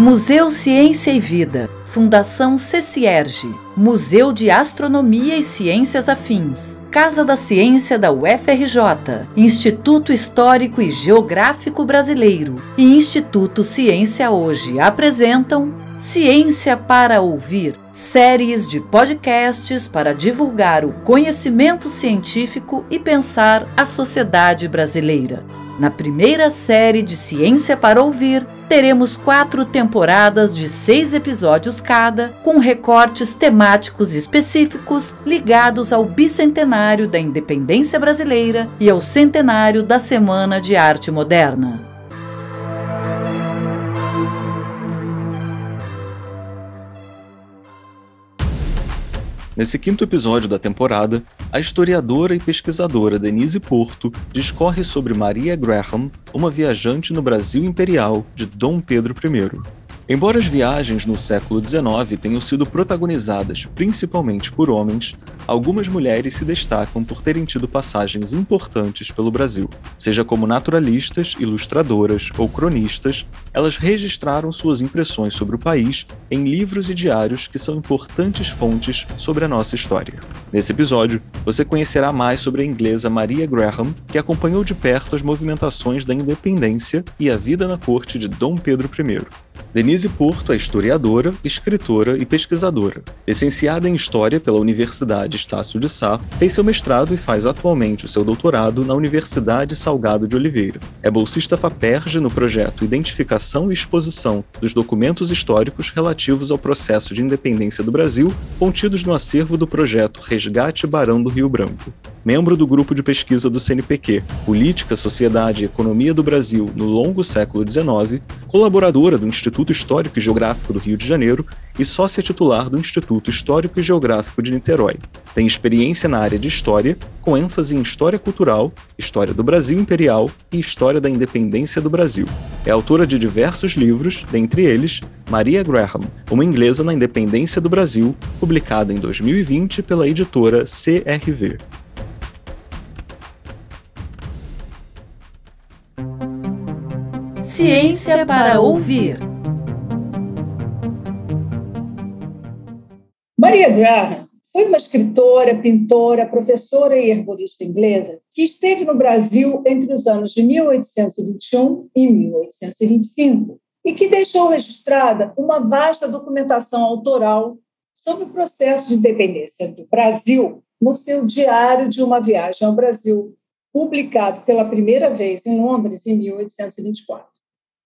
Museu Ciência e Vida, Fundação CECIERGE, Museu de Astronomia e Ciências Afins, Casa da Ciência da UFRJ, Instituto Histórico e Geográfico Brasileiro. E Instituto Ciência Hoje apresentam Ciência para Ouvir, séries de podcasts para divulgar o conhecimento científico e pensar a sociedade brasileira. Na primeira série de Ciência para Ouvir, teremos quatro temporadas de seis episódios cada, com recortes temáticos específicos ligados ao bicentenário da independência brasileira e ao centenário da Semana de Arte Moderna. Nesse quinto episódio da temporada, a historiadora e pesquisadora Denise Porto discorre sobre Maria Graham, uma viajante no Brasil imperial de Dom Pedro I. Embora as viagens no século XIX tenham sido protagonizadas principalmente por homens, algumas mulheres se destacam por terem tido passagens importantes pelo Brasil. Seja como naturalistas, ilustradoras ou cronistas, elas registraram suas impressões sobre o país em livros e diários que são importantes fontes sobre a nossa história. Nesse episódio, você conhecerá mais sobre a inglesa Maria Graham, que acompanhou de perto as movimentações da independência e a vida na corte de Dom Pedro I. Denise Porto é historiadora, escritora e pesquisadora. Licenciada em História pela Universidade Estácio de Sá, fez seu mestrado e faz atualmente o seu doutorado na Universidade Salgado de Oliveira. É bolsista FAPERJ no projeto Identificação e Exposição dos Documentos Históricos relativos ao processo de independência do Brasil, contidos no acervo do projeto Resgate Barão do Rio Branco. Membro do grupo de pesquisa do CNPq, Política, Sociedade e Economia do Brasil no longo século XIX, colaboradora do Instituto Histórico e Geográfico do Rio de Janeiro e sócia titular do Instituto Histórico e Geográfico de Niterói. Tem experiência na área de História, com ênfase em História Cultural, História do Brasil Imperial e História da Independência do Brasil. É autora de diversos livros, dentre eles Maria Graham, uma inglesa na independência do Brasil, publicada em 2020 pela editora CRV. Ciência para ouvir. Maria Graham foi uma escritora, pintora, professora e herborista inglesa que esteve no Brasil entre os anos de 1821 e 1825 e que deixou registrada uma vasta documentação autoral sobre o processo de independência do Brasil no seu Diário de uma Viagem ao Brasil, publicado pela primeira vez em Londres em 1824.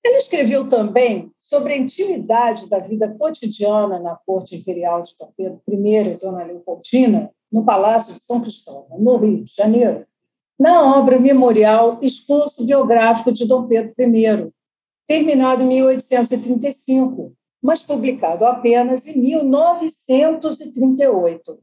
Ela escreveu também sobre a intimidade da vida cotidiana na corte imperial de Dom Pedro I e Dona Leopoldina, no Palácio de São Cristóvão, no Rio de Janeiro, na obra memorial Esforço Biográfico de Dom Pedro I, terminado em 1835, mas publicado apenas em 1938.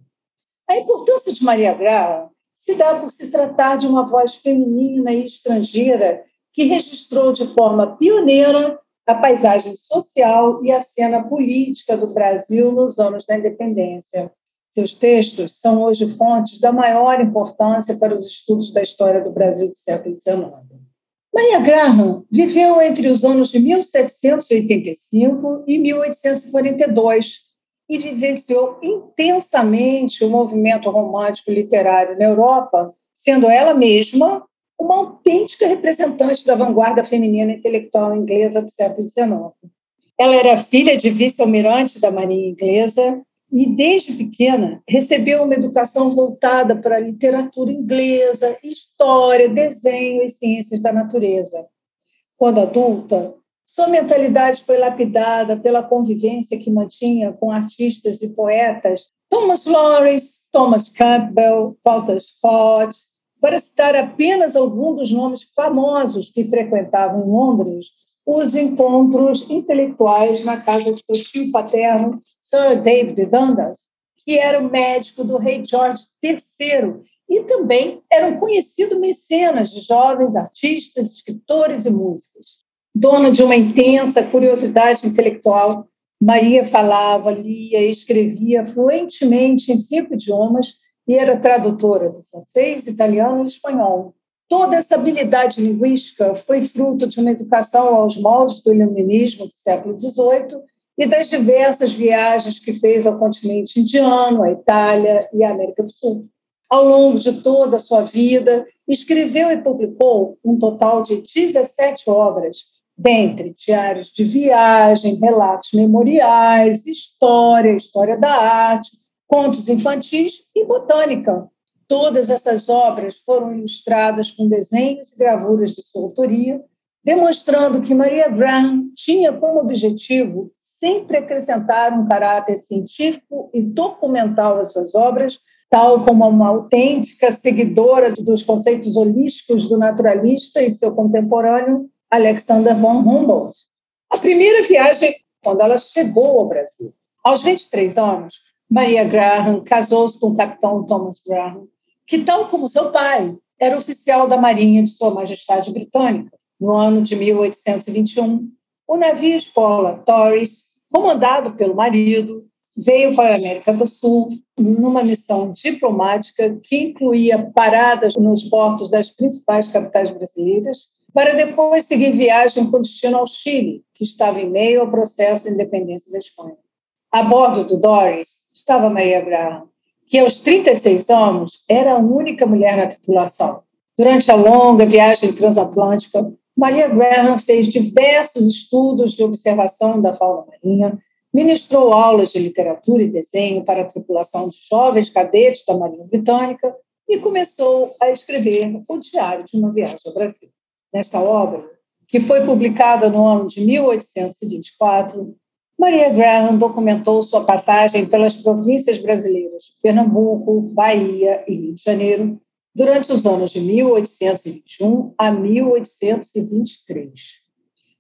A importância de Maria Graham se dá por se tratar de uma voz feminina e estrangeira que registrou de forma pioneira a paisagem social e a cena política do Brasil nos anos da independência. Seus textos são hoje fontes da maior importância para os estudos da história do Brasil do século XIX. Maria Graham viveu entre os anos de 1785 e 1842 e vivenciou intensamente o movimento romântico literário na Europa, sendo ela mesma uma autêntica representante da vanguarda feminina intelectual inglesa do século XIX. Ela era filha de vice-almirante da Marinha Inglesa e, desde pequena, recebeu uma educação voltada para a literatura inglesa, história, desenho e ciências da natureza. Quando adulta, sua mentalidade foi lapidada pela convivência que mantinha com artistas e poetas Thomas Lawrence, Thomas Campbell, Walter Scott, para citar apenas alguns dos nomes famosos que frequentavam em Londres os encontros intelectuais na casa de seu tio paterno, Sir David Dundas, que era o médico do rei George III e também era um conhecido mecenas de jovens artistas, escritores e músicos. Dona de uma intensa curiosidade intelectual, Maria falava, lia e escrevia fluentemente em cinco idiomas e era tradutora do francês, italiano e espanhol. Toda essa habilidade linguística foi fruto de uma educação aos moldes do iluminismo do século XVIII e das diversas viagens que fez ao continente indiano, à Itália e à América do Sul. Ao longo de toda a sua vida, escreveu e publicou um total de 17 obras, dentre diários de viagem, relatos memoriais, história, história da arte, contos infantis e botânica, Todas essas obras foram ilustradas com desenhos e gravuras de sua autoria, demonstrando que Maria Graham tinha como objetivo sempre acrescentar um caráter científico e documental às suas obras, tal como uma autêntica seguidora dos conceitos holísticos do naturalista e seu contemporâneo Alexander von Humboldt. A primeira viagem, quando ela chegou ao Brasil. Aos 23 anos, Maria Graham casou-se com o capitão Thomas Graham, que, tal como seu pai, era oficial da Marinha de Sua Majestade Britânica. No ano de 1821, o navio escola Torres, comandado pelo marido, veio para a América do Sul numa missão diplomática que incluía paradas nos portos das principais capitais brasileiras, para depois seguir viagem com destino ao Chile, que estava em meio ao processo de independência da Espanha. A bordo do Doris estava Maria Graham, que aos 36 anos era a única mulher na tripulação. Durante a longa viagem transatlântica, Maria Graham fez diversos estudos de observação da fauna marinha, ministrou aulas de literatura e desenho para a tripulação de jovens cadetes da Marinha Britânica e começou a escrever o Diário de uma Viagem ao Brasil. Nesta obra, que foi publicada no ano de 1824, Maria Graham documentou sua passagem pelas províncias brasileiras Pernambuco, Bahia e Rio de Janeiro durante os anos de 1821 a 1823.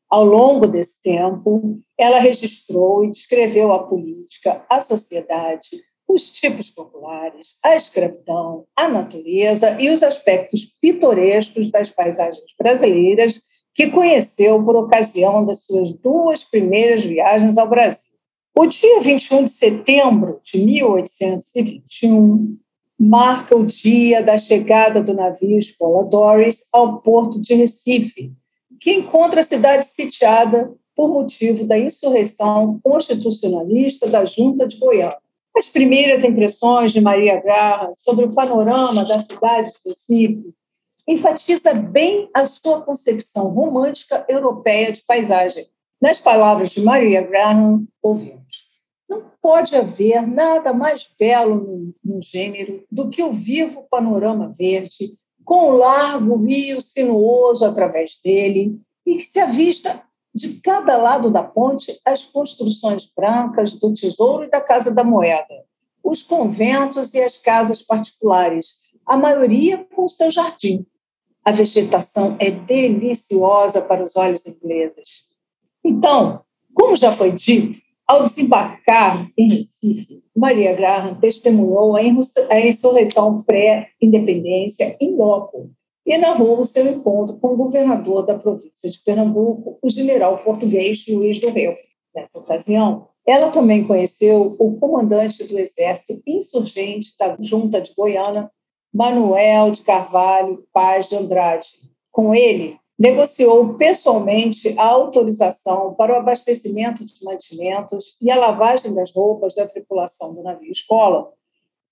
Ao longo desse tempo, ela registrou e descreveu a política, a sociedade, os tipos populares, a escravidão, a natureza e os aspectos pitorescos das paisagens brasileiras que conheceu por ocasião das suas duas primeiras viagens ao Brasil. O dia 21 de setembro de 1821 marca o dia da chegada do navio Escola Doris ao porto de Recife, que encontra a cidade sitiada por motivo da insurreição constitucionalista da Junta de Goiânia. As primeiras impressões de Maria Graham sobre o panorama da cidade de Recife enfatiza bem a sua concepção romântica europeia de paisagem. Nas palavras de Maria Graham, ouvimos: Não pode haver nada mais belo no, no gênero do que o vivo panorama verde, com o largo rio sinuoso através dele, e que se avista de cada lado da ponte as construções brancas do Tesouro e da Casa da Moeda, os conventos e as casas particulares, a maioria com seu jardim, a vegetação é deliciosa para os olhos ingleses. Então, como já foi dito, ao desembarcar em Recife, Maria Graham testemunhou a insurreição pré-independência em loco e narrou o seu encontro com o governador da província de Pernambuco, o general português Luiz do Reu. Nessa ocasião, ela também conheceu o comandante do exército insurgente da Junta de Goiânia, Manuel de Carvalho Paz de Andrade. Com ele, negociou pessoalmente a autorização para o abastecimento de mantimentos e a lavagem das roupas da tripulação do navio escola,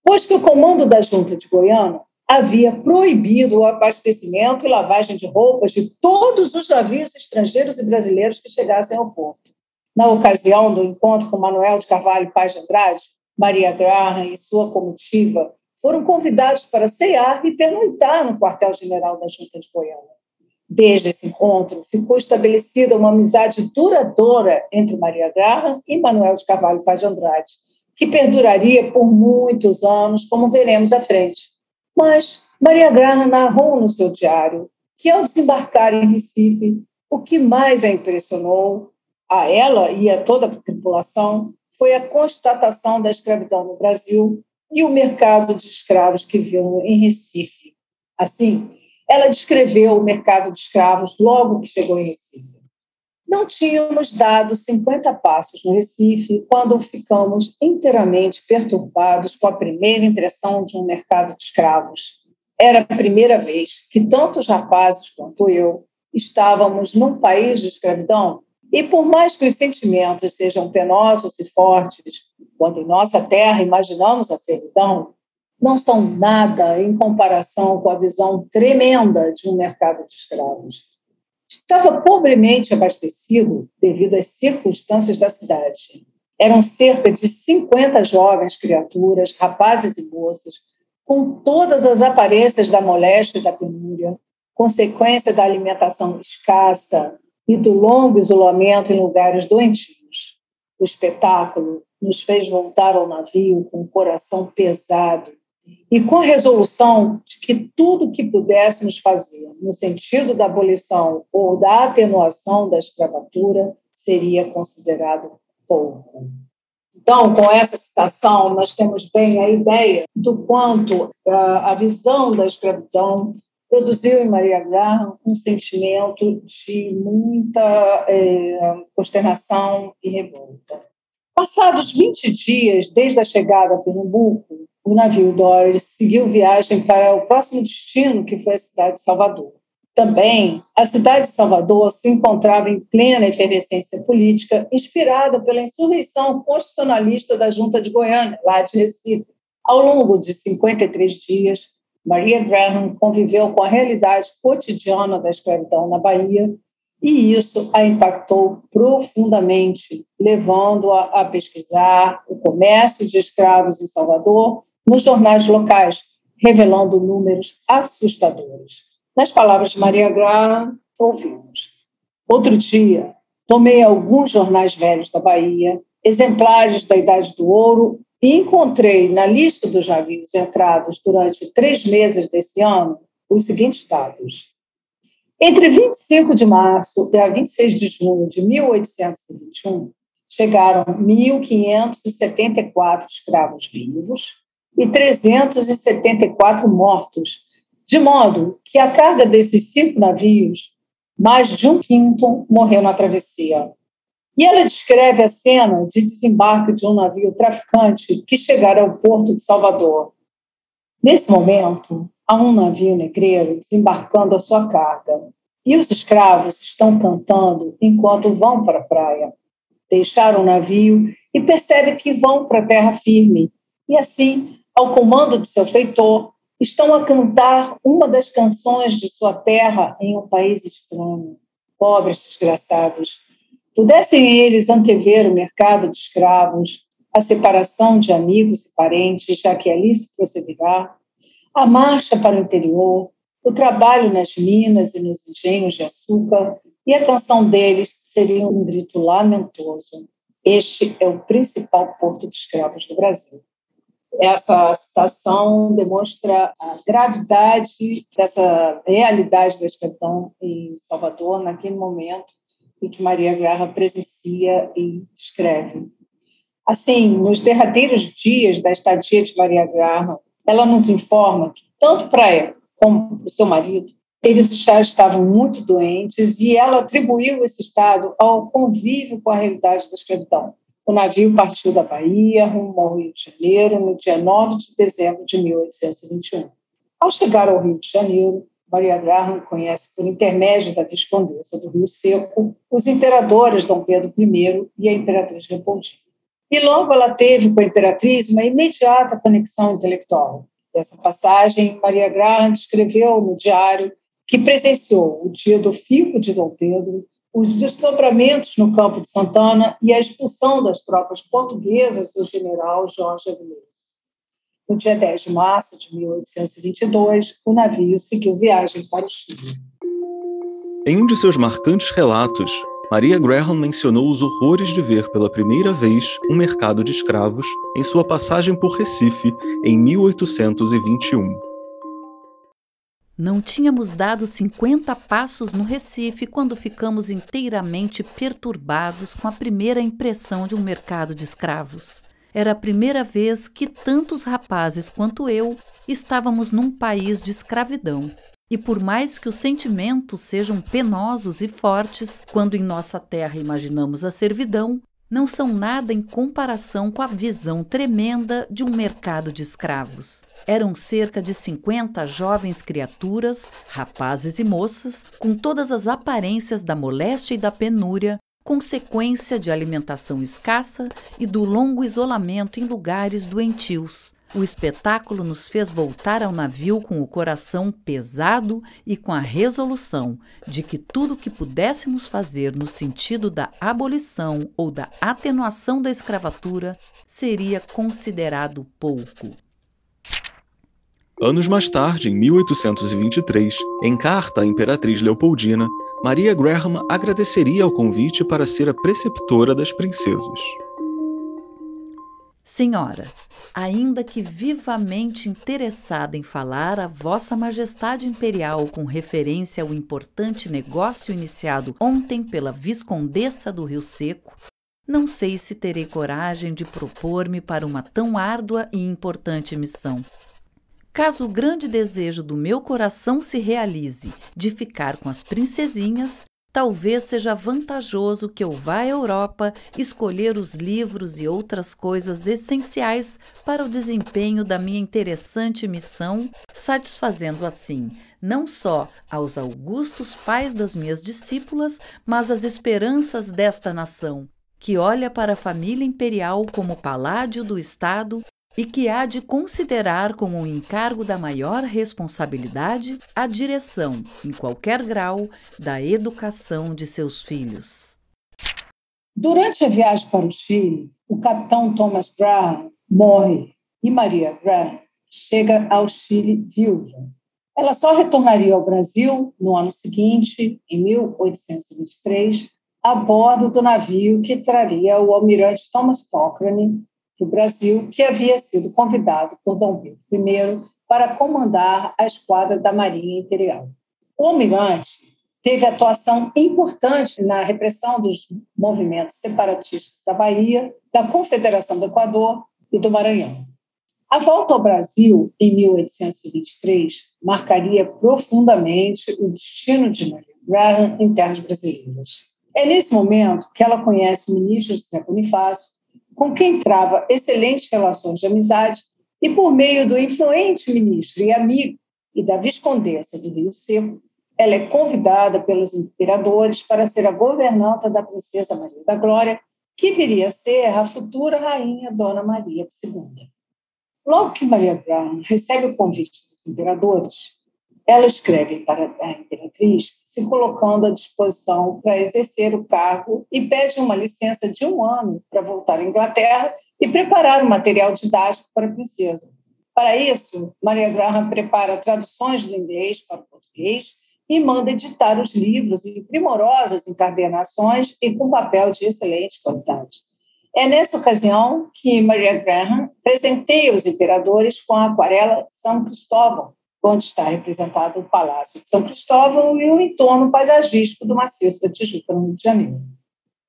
pois que o comando da Junta de Goiânia havia proibido o abastecimento e lavagem de roupas de todos os navios estrangeiros e brasileiros que chegassem ao porto. Na ocasião do encontro com Manuel de Carvalho Paz de Andrade, Maria Graham e sua comitiva foram convidados para cear e pernoitar no quartel-general da Junta de Goiânia. Desde esse encontro, ficou estabelecida uma amizade duradoura entre Maria Graham e Manuel de Carvalho Paz de Andrade, que perduraria por muitos anos, como veremos à frente. Mas Maria Graham narrou no seu diário que, ao desembarcar em Recife, o que mais a impressionou, a ela e a toda a tripulação, foi a constatação da escravidão no Brasil e o mercado de escravos que viu em Recife. Assim, ela descreveu o mercado de escravos logo que chegou em Recife. Não tínhamos dado 50 passos no Recife quando ficamos inteiramente perturbados com a primeira impressão de um mercado de escravos. Era a primeira vez que tantos rapazes quanto eu estávamos num país de escravidão. E por mais que os sentimentos sejam penosos e fortes, quando em nossa terra imaginamos a servidão, não são nada em comparação com a visão tremenda de um mercado de escravos. Estava pobremente abastecido devido às circunstâncias da cidade. Eram cerca de 50 jovens criaturas, rapazes e moças, com todas as aparências da moléstia e da penúria, consequência da alimentação escassa e do longo isolamento em lugares doentios. O espetáculo nos fez voltar ao navio com o coração pesado e com a resolução de que tudo que pudéssemos fazer no sentido da abolição ou da atenuação da escravatura seria considerado pouco. Então, com essa citação, nós temos bem a ideia do quanto a visão da escravidão produziu em Maria Graham um sentimento de muita é, consternação e revolta. Passados 20 dias desde a chegada a Pernambuco, o navio Doris seguiu viagem para o próximo destino, que foi a cidade de Salvador. Também, a cidade de Salvador se encontrava em plena efervescência política, inspirada pela insurreição constitucionalista da Junta de Goiânia, lá de Recife. Ao longo de 53 dias, Maria Graham conviveu com a realidade cotidiana da escravidão na Bahia e isso a impactou profundamente, levando-a a pesquisar o comércio de escravos em Salvador nos jornais locais, revelando números assustadores. Nas palavras de Maria Graham, ouvimos. Outro dia, tomei alguns jornais velhos da Bahia, exemplares da Idade do Ouro, e encontrei na lista dos navios entrados durante três meses desse ano os seguintes dados. Entre 25 de março e a 26 de junho de 1821, chegaram 1.574 escravos vivos, e 374 mortos, de modo que a carga desses cinco navios, mais de um quinto morreu na travessia. E ela descreve a cena de desembarque de um navio traficante que chegara ao porto de Salvador. Nesse momento, há um navio negreiro desembarcando a sua carga, e os escravos estão cantando enquanto vão para a praia. Deixaram o navio e percebem que vão para a terra firme, e assim ao comando de seu feitor, estão a cantar uma das canções de sua terra em um país estranho. Pobres desgraçados, pudessem eles antever o mercado de escravos, a separação de amigos e parentes, já que ali se procederá, a marcha para o interior, o trabalho nas minas e nos engenhos de açúcar, e a canção deles seria um grito lamentoso. Este é o principal porto de escravos do Brasil. Essa citação demonstra a gravidade dessa realidade da escravidão em Salvador naquele momento e que Maria Graham presencia e escreve. Assim, nos derradeiros dias da estadia de Maria Graham, ela nos informa que tanto para ela como para o seu marido, eles já estavam muito doentes e ela atribuiu esse estado ao convívio com a realidade da escravidão. O navio partiu da Bahia rumo ao Rio de Janeiro no dia 9 de dezembro de 1821. Ao chegar ao Rio de Janeiro, Maria Graham conhece por intermédio da Viscondessa do Rio Seco os imperadores Dom Pedro I e a Imperatriz Leopoldina. E logo ela teve com a Imperatriz uma imediata conexão intelectual. Dessa passagem, Maria Graham escreveu no diário que presenciou o dia do fico de Dom Pedro os desdobramentos no campo de Santana e a expulsão das tropas portuguesas do general Jorge Avilés. No dia 10 de março de 1822, o navio seguiu viagem para o Chile. Em um de seus marcantes relatos, Maria Graham mencionou os horrores de ver pela primeira vez um mercado de escravos em sua passagem por Recife em 1821. Não tínhamos dado 50 passos no Recife quando ficamos inteiramente perturbados com a primeira impressão de um mercado de escravos. Era a primeira vez que tantos rapazes quanto eu estávamos num país de escravidão. E por mais que os sentimentos sejam penosos e fortes, quando em nossa terra imaginamos a servidão, não são nada em comparação com a visão tremenda de um mercado de escravos. Eram cerca de 50 jovens criaturas, rapazes e moças, com todas as aparências da moléstia e da penúria, consequência de alimentação escassa e do longo isolamento em lugares doentios. O espetáculo nos fez voltar ao navio com o coração pesado e com a resolução de que tudo que pudéssemos fazer no sentido da abolição ou da atenuação da escravatura seria considerado pouco. Anos mais tarde, em 1823, em carta à Imperatriz Leopoldina, Maria Graham agradeceria ao convite para ser a preceptora das princesas. Senhora, ainda que vivamente interessada em falar a Vossa Majestade Imperial com referência ao importante negócio iniciado ontem pela Viscondessa do Rio Seco, não sei se terei coragem de propor-me para uma tão árdua e importante missão. Caso o grande desejo do meu coração se realize de ficar com as princesinhas, talvez seja vantajoso que eu vá à Europa escolher os livros e outras coisas essenciais para o desempenho da minha interessante missão, satisfazendo assim não só aos augustos pais das minhas discípulas, mas as esperanças desta nação, que olha para a família imperial como paládio do Estado e que há de considerar como um encargo da maior responsabilidade a direção, em qualquer grau, da educação de seus filhos. Durante a viagem para o Chile, o capitão Thomas Brown morre e Maria Graham chega ao Chile viúva. Ela só retornaria ao Brasil no ano seguinte, em 1823, a bordo do navio que traria o almirante Thomas Cochrane do Brasil, que havia sido convidado por Dom Pedro I para comandar a esquadra da Marinha Imperial. O almirante teve atuação importante na repressão dos movimentos separatistas da Bahia, da Confederação do Equador e do Maranhão. A volta ao Brasil, em 1823, marcaria profundamente o destino de Maria Graham em terras brasileiras. É nesse momento que ela conhece o ministro José Bonifácio com quem trava excelentes relações de amizade e por meio do influente ministro e amigo e da viscondessa do Rio Seco, ela é convidada pelos imperadores para ser a governanta da princesa Maria da Glória, que viria a ser a futura rainha Dona Maria II. Logo que Maria Brown recebe o convite dos imperadores, ela escreve para a imperatriz, se colocando à disposição para exercer o cargo e pede uma licença de um ano para voltar à Inglaterra e preparar o material didático para a princesa. Para isso, Maria Graham prepara traduções do inglês para o português e manda editar os livros em primorosas encadernações e com papel de excelente qualidade. É nessa ocasião que Maria Graham presenteia os imperadores com a aquarela São Cristóvão, onde está representado o Palácio de São Cristóvão e o entorno paisagístico do maciço da Tijuca, no Rio de Janeiro.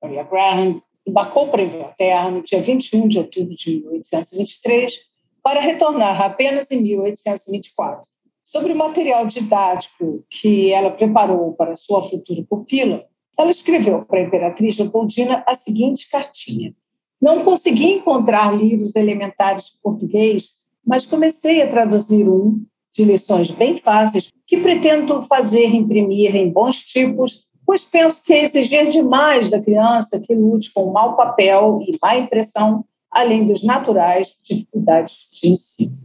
Maria Graham embarcou para a Inglaterra no dia 21 de outubro de 1823 para retornar apenas em 1824. Sobre o material didático que ela preparou para sua futura pupila, ela escreveu para a imperatriz Leopoldina a seguinte cartinha: Não consegui encontrar livros elementares de português, mas comecei a traduzir um de lições bem fáceis que pretendo fazer imprimir em bons tipos, pois penso que é exigir demais da criança que lute com mau papel e má impressão, além dos naturais dificuldades de ensino.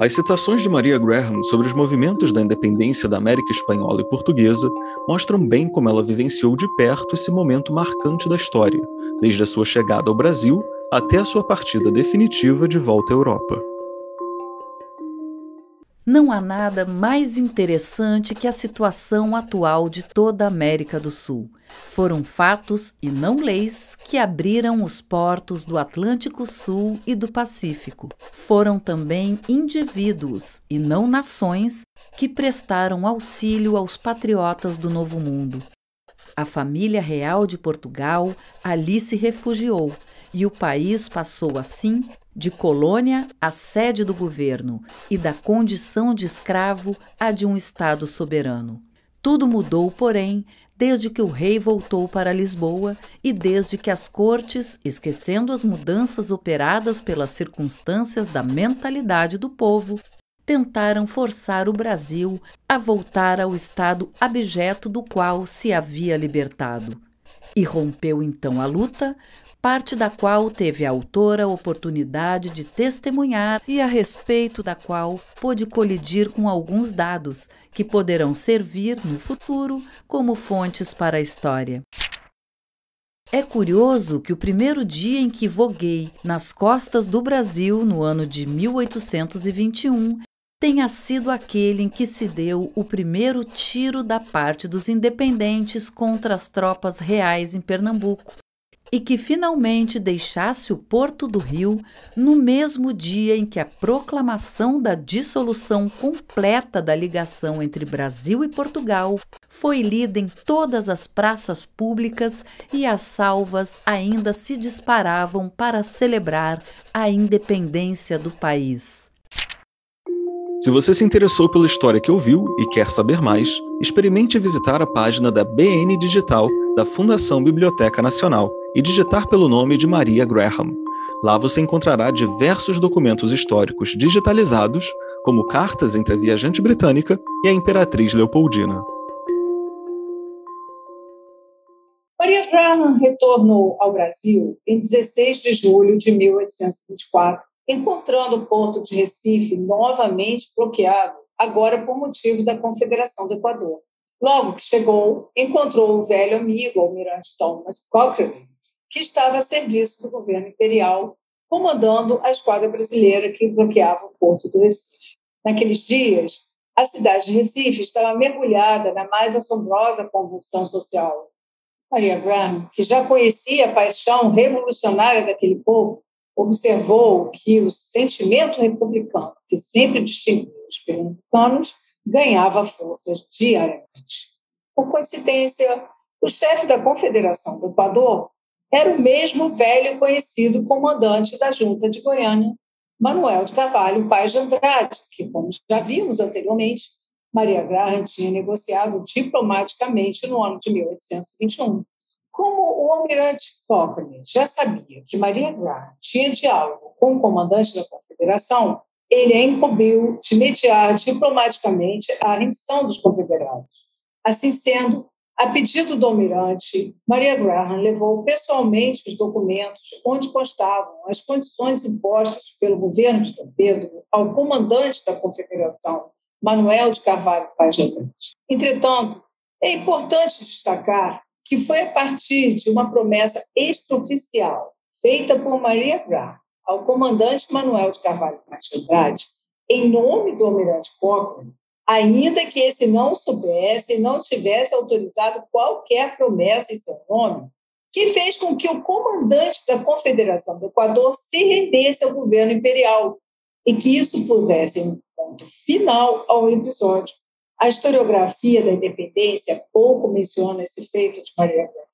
As citações de Maria Graham sobre os movimentos da independência da América Espanhola e Portuguesa mostram bem como ela vivenciou de perto esse momento marcante da história, desde a sua chegada ao Brasil até a sua partida definitiva de volta à Europa. Não há nada mais interessante que a situação atual de toda a América do Sul. Foram fatos e não leis que abriram os portos do Atlântico Sul e do Pacífico. Foram também indivíduos e não nações que prestaram auxílio aos patriotas do Novo Mundo. A família real de Portugal ali se refugiou e o país passou assim de colônia à sede do governo e da condição de escravo à de um Estado soberano. Tudo mudou, porém, desde que o rei voltou para Lisboa e desde que as cortes, esquecendo as mudanças operadas pelas circunstâncias da mentalidade do povo, tentaram forçar o Brasil a voltar ao estado abjeto do qual se havia libertado. E rompeu então a luta, parte da qual teve a autora a oportunidade de testemunhar e a respeito da qual pôde colidir com alguns dados que poderão servir no futuro como fontes para a história. É curioso que o primeiro dia em que voguei nas costas do Brasil, no ano de 1821, tenha sido aquele em que se deu o primeiro tiro da parte dos independentes contra as tropas reais em Pernambuco, e que finalmente deixasse o Porto do Rio no mesmo dia em que a proclamação da dissolução completa da ligação entre Brasil e Portugal foi lida em todas as praças públicas e as salvas ainda se disparavam para celebrar a independência do país. Se você se interessou pela história que ouviu e quer saber mais, experimente visitar a página da BN Digital da Fundação Biblioteca Nacional e digitar pelo nome de Maria Graham. Lá você encontrará diversos documentos históricos digitalizados, como cartas entre a viajante britânica e a imperatriz Leopoldina. Maria Graham retornou ao Brasil em 16 de julho de 1824 encontrando o porto de Recife novamente bloqueado, agora por motivo da Confederação do Equador. Logo que chegou, encontrou o velho amigo, o almirante Thomas Cochrane, que estava a serviço do governo imperial, comandando a esquadra brasileira que bloqueava o porto do Recife. Naqueles dias, a cidade de Recife estava mergulhada na mais assombrosa convulsão social. Maria Graham, que já conhecia a paixão revolucionária daquele povo, observou que o sentimento republicano, que sempre distinguiu os pernambucanos, ganhava forças diariamente. Por coincidência, o chefe da Confederação do Equador era o mesmo velho conhecido comandante da Junta de Goiânia, Manuel de Carvalho Paz de Andrade, que, como já vimos anteriormente, Maria Graham tinha negociado diplomaticamente no ano de 1821. Como o almirante Cochrane já sabia que Maria Graham tinha diálogo com o comandante da Confederação, ele a incumbiu de mediar diplomaticamente a rendição dos confederados. Assim sendo, a pedido do almirante, Maria Graham levou pessoalmente os documentos onde constavam as condições impostas pelo governo de Dom Pedro ao comandante da Confederação, Manuel de Carvalho Paz Entretanto, é importante destacar que foi a partir de uma promessa extraoficial feita por Maria Graham ao comandante Manuel de Carvalho Martins em nome do almirante Cochrane, ainda que esse não soubesse e não tivesse autorizado qualquer promessa em seu nome, que fez com que o comandante da Confederação do Equador se rendesse ao governo imperial e que isso pusesse um ponto final ao episódio. A historiografia da independência pouco menciona esse feito de Maria Graham,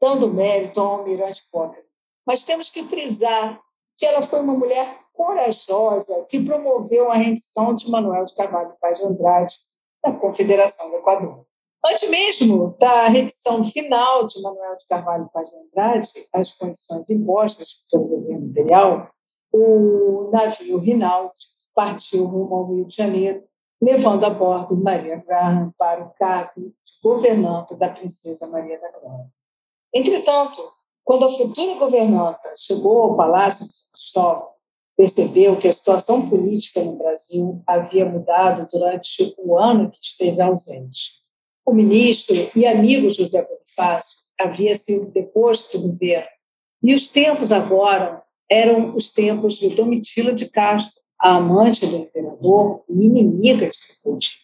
dando mérito ao almirante Cochrane. Mas temos que frisar que ela foi uma mulher corajosa que promoveu a rendição de Manuel de Carvalho Paz de Andrade da Confederação do Equador. Antes mesmo da rendição final de Manuel de Carvalho Paz de Andrade, as condições impostas pelo governo imperial, o navio Rinaldi partiu rumo ao Rio de Janeiro levando a bordo Maria Graham para o cargo de governanta da princesa Maria da Glória. Entretanto, quando a futura governanta chegou ao Palácio de São Cristóvão, percebeu que a situação política no Brasil havia mudado durante o ano que esteve ausente. O ministro e amigo José Bonifácio havia sido deposto do governo, e os tempos agora eram os tempos de Domitila de Castro, a amante do imperador e inimiga de Putin.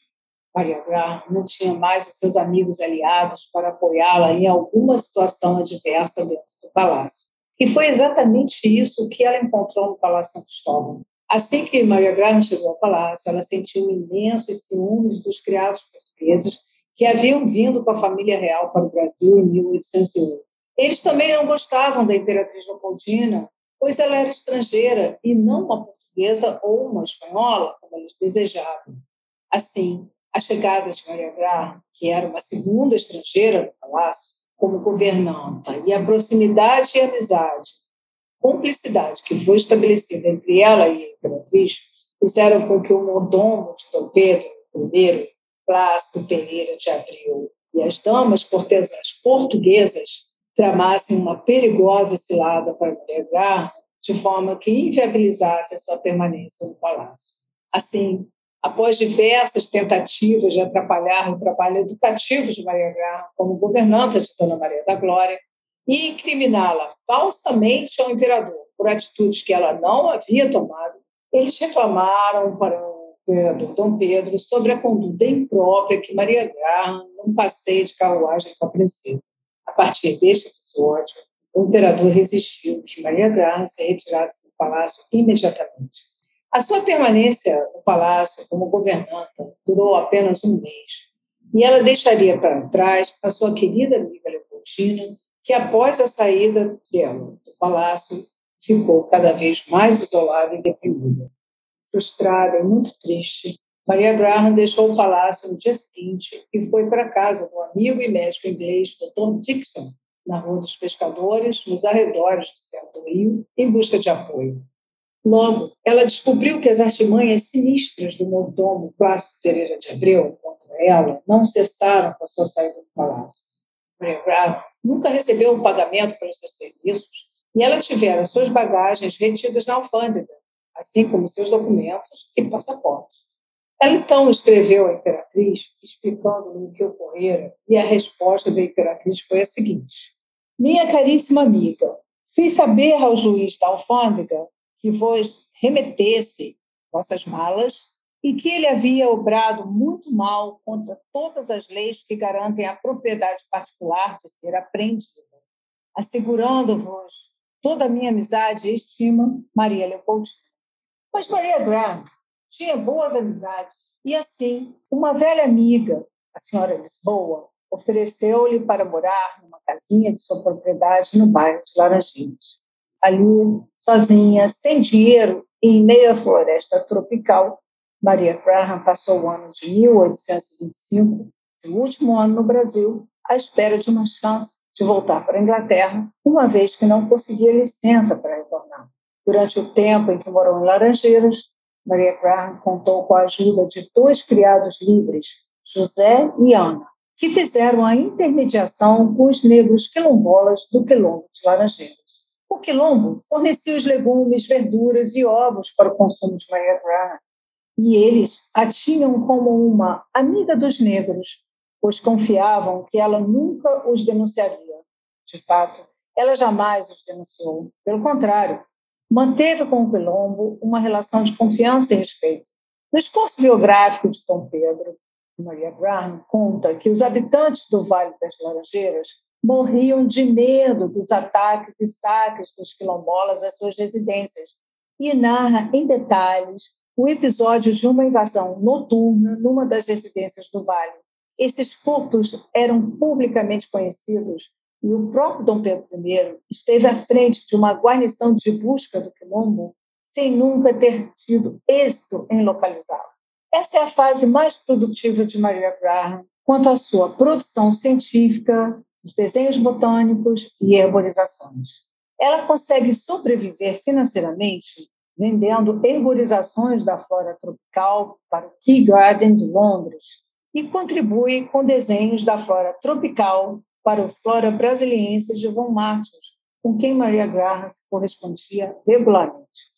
Maria Graham não tinha mais os seus amigos aliados para apoiá-la em alguma situação adversa dentro do palácio. E foi exatamente isso que ela encontrou no Palácio São Cristóvão. Assim que Maria Graham chegou ao palácio, ela sentiu imensos ciúmes dos criados portugueses que haviam vindo com a família real para o Brasil em 1808. Eles também não gostavam da imperatriz Leopoldina, pois ela era estrangeira e não uma portuguesa ou uma espanhola, como eles desejavam. Assim, a chegada de Maria Graham, que era uma segunda estrangeira no palácio, como governanta, e a proximidade e amizade, cumplicidade que foi estabelecida entre ela e a imperatriz, fizeram com que o mordomo de Dom Pedro I, Plácido Pereira de Abreu, e as damas cortesãs portuguesas tramassem uma perigosa cilada para Maria Graham, de forma que inviabilizasse a sua permanência no palácio. Assim, após diversas tentativas de atrapalhar o trabalho educativo de Maria Graham como governanta de Dona Maria da Glória e incriminá-la falsamente ao imperador por atitudes que ela não havia tomado, eles reclamaram para o imperador Dom Pedro sobre a conduta imprópria que Maria Graham num passeio de carruagem com a princesa. A partir deste episódio, o imperador resistiu que Maria Graham se retirasse do palácio imediatamente. A sua permanência no palácio como governanta durou apenas um mês, e ela deixaria para trás a sua querida amiga Leopoldina, que após a saída dela do palácio ficou cada vez mais isolada e deprimida. Frustrada e muito triste, Maria Graham deixou o palácio no dia seguinte e foi para casa do amigo e médico inglês Dr. Dixon, na Rua dos Pescadores, nos arredores do centro do Rio, em busca de apoio. Logo, ela descobriu que as artimanhas sinistras do mordomo Plácido Pereira de Abreu contra ela não cessaram com a sua saída do palácio. Maria nunca recebeu um pagamento pelos seus serviços e ela tivera suas bagagens retidas na alfândega, assim como seus documentos e passaportes. Ela então escreveu à imperatriz, explicando-lhe o que ocorrera, e a resposta da imperatriz foi a seguinte: Minha caríssima amiga, fiz saber ao juiz da alfândega que vos remetesse vossas malas e que ele havia obrado muito mal contra todas as leis que garantem a propriedade particular de ser apreendida, assegurando-vos toda a minha amizade e estima, Maria Leopoldina. Mas Maria Graham tinha boas amizades e assim, uma velha amiga, a senhora Lisboa, ofereceu-lhe para morar numa casinha de sua propriedade no bairro de Laranjeiras ali, sozinha, sem dinheiro, em meia floresta tropical. Maria Graham passou o ano de 1825, seu último ano no Brasil, à espera de uma chance de voltar para a Inglaterra, uma vez que não conseguia licença para retornar. Durante o tempo em que morou em Laranjeiras, Maria Graham contou com a ajuda de dois criados livres, José e Ana, que fizeram a intermediação com os negros quilombolas do quilombo de Laranjeiras. O quilombo fornecia os legumes, verduras e ovos para o consumo de Maria Graham, e eles a tinham como uma amiga dos negros, pois confiavam que ela nunca os denunciaria. De fato, ela jamais os denunciou. Pelo contrário, manteve com o Quilombo uma relação de confiança e respeito. No esforço biográfico de Dom Pedro, Maria Graham conta que os habitantes do Vale das Laranjeiras morriam de medo dos ataques e saques dos quilombolas às suas residências e narra em detalhes o episódio de uma invasão noturna numa das residências do Vale. Esses furtos eram publicamente conhecidos e o próprio Dom Pedro I esteve à frente de uma guarnição de busca do quilombo sem nunca ter tido êxito em localizá-lo. Essa é a fase mais produtiva de Maria Graham quanto à sua produção científica, os desenhos botânicos e herborizações. Ela consegue sobreviver financeiramente vendendo herborizações da flora tropical para o Kew Garden de Londres e contribui com desenhos da flora tropical para o Flora Brasiliense de Von Martius, com quem Maria Graham se correspondia regularmente.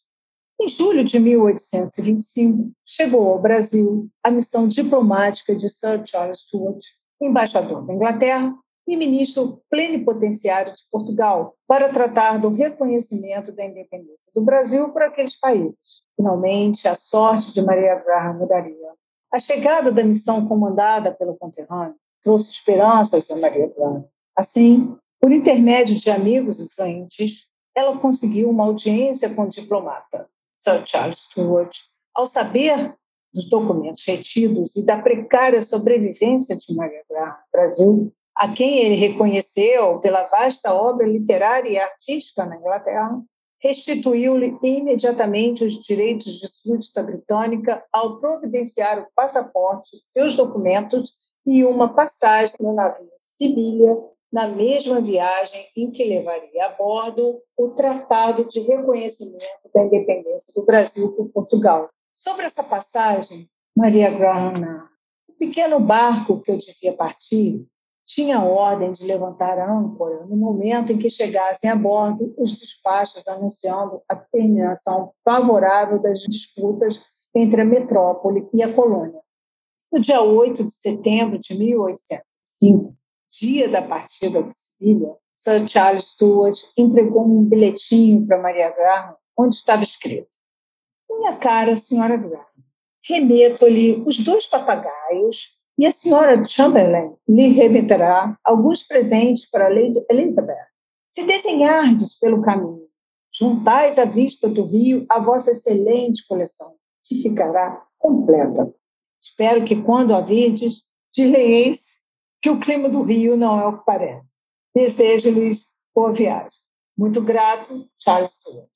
Em julho de 1825, chegou ao Brasil a missão diplomática de Sir Charles Stuart, embaixador da Inglaterra, e ministro plenipotenciário de Portugal, para tratar do reconhecimento da independência do Brasil por aqueles países. Finalmente, a sorte de Maria Graham mudaria. A chegada da missão comandada pelo conterrâneo trouxe esperanças a Maria Graham. Assim, por intermédio de amigos influentes, ela conseguiu uma audiência com o diplomata Sir Charles Stuart. Ao saber dos documentos retidos e da precária sobrevivência de Maria Graham no Brasil, a quem ele reconheceu pela vasta obra literária e artística na Inglaterra, restituiu-lhe imediatamente os direitos de súdita britânica ao providenciar o passaporte, seus documentos e uma passagem no navio Sibília, na mesma viagem em que levaria a bordo o Tratado de Reconhecimento da Independência do Brasil por Portugal. Sobre essa passagem, Maria Graham, o pequeno barco que eu devia partir tinha ordem de levantar a âncora no momento em que chegassem a bordo os despachos anunciando a terminação favorável das disputas entre a metrópole e a colônia. No dia 8 de setembro de 1805, dia da partida de Sevilha, Sir Charles Stuart entregou um bilhetinho para Maria Graham, onde estava escrito: Minha cara senhora Graham, remeto-lhe os dois papagaios e a senhora Chamberlain lhe remeterá alguns presentes para a Lady Elizabeth. Se desenhardes pelo caminho, juntais à vista do rio a vossa excelente coleção, que ficará completa. Espero que, quando a virdes, direis que o clima do rio não é o que parece. Desejo-lhes boa viagem. Muito grato, Charles Stuart.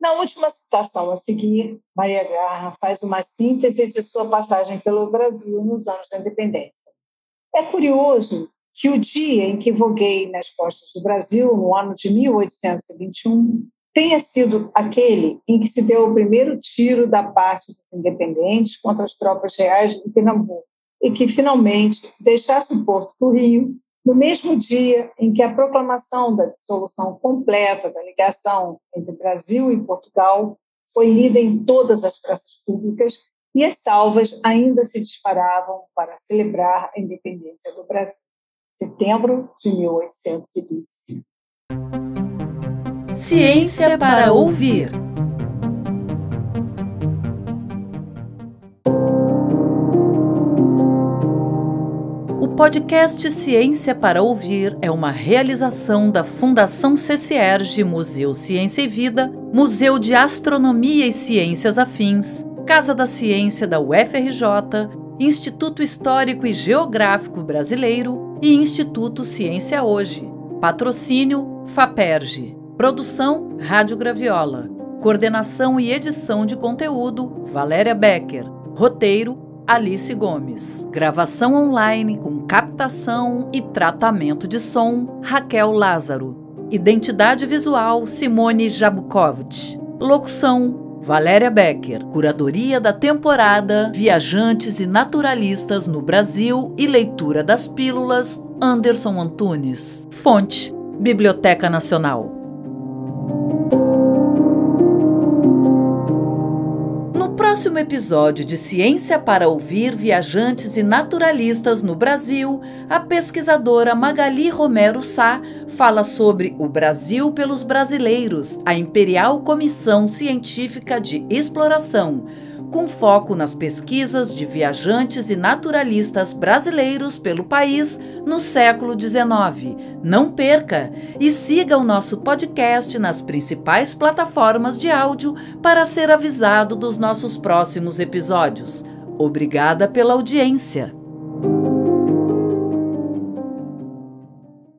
Na última citação a seguir, Maria Graham faz uma síntese de sua passagem pelo Brasil nos anos da independência. É curioso que o dia em que voguei nas costas do Brasil, no ano de 1821, tenha sido aquele em que se deu o primeiro tiro da parte dos independentes contra as tropas reais de Pernambuco e que finalmente deixasse o porto do Rio no mesmo dia em que a proclamação da dissolução completa da ligação entre Brasil e Portugal foi lida em todas as praças públicas e as salvas ainda se disparavam para celebrar a independência do Brasil. Setembro de 1825. Ciência para ouvir. podcast Ciência para Ouvir é uma realização da Fundação CCERG Museu Ciência e Vida, Museu de Astronomia e Ciências Afins, Casa da Ciência da UFRJ, Instituto Histórico e Geográfico Brasileiro e Instituto Ciência Hoje. Patrocínio FAPERJ. Produção Rádio Graviola. Coordenação e edição de conteúdo Valéria Becker. Roteiro Alice Gomes. Gravação online com captação e tratamento de som Raquel Lázaro. Identidade visual Simone Jabukovic. Locução Valéria Becker. Curadoria da temporada Viajantes e Naturalistas no Brasil e leitura das pílulas Anderson Antunes. Fonte Biblioteca Nacional. Próximo episódio de Ciência para Ouvir Viajantes e Naturalistas no Brasil, a pesquisadora Magali Romero Sá fala sobre o Brasil pelos brasileiros, a Imperial Comissão Científica de Exploração com foco nas pesquisas de viajantes e naturalistas brasileiros pelo país no século XIX. Não perca e siga o nosso podcast nas principais plataformas de áudio para ser avisado dos nossos próximos episódios. Obrigada pela audiência.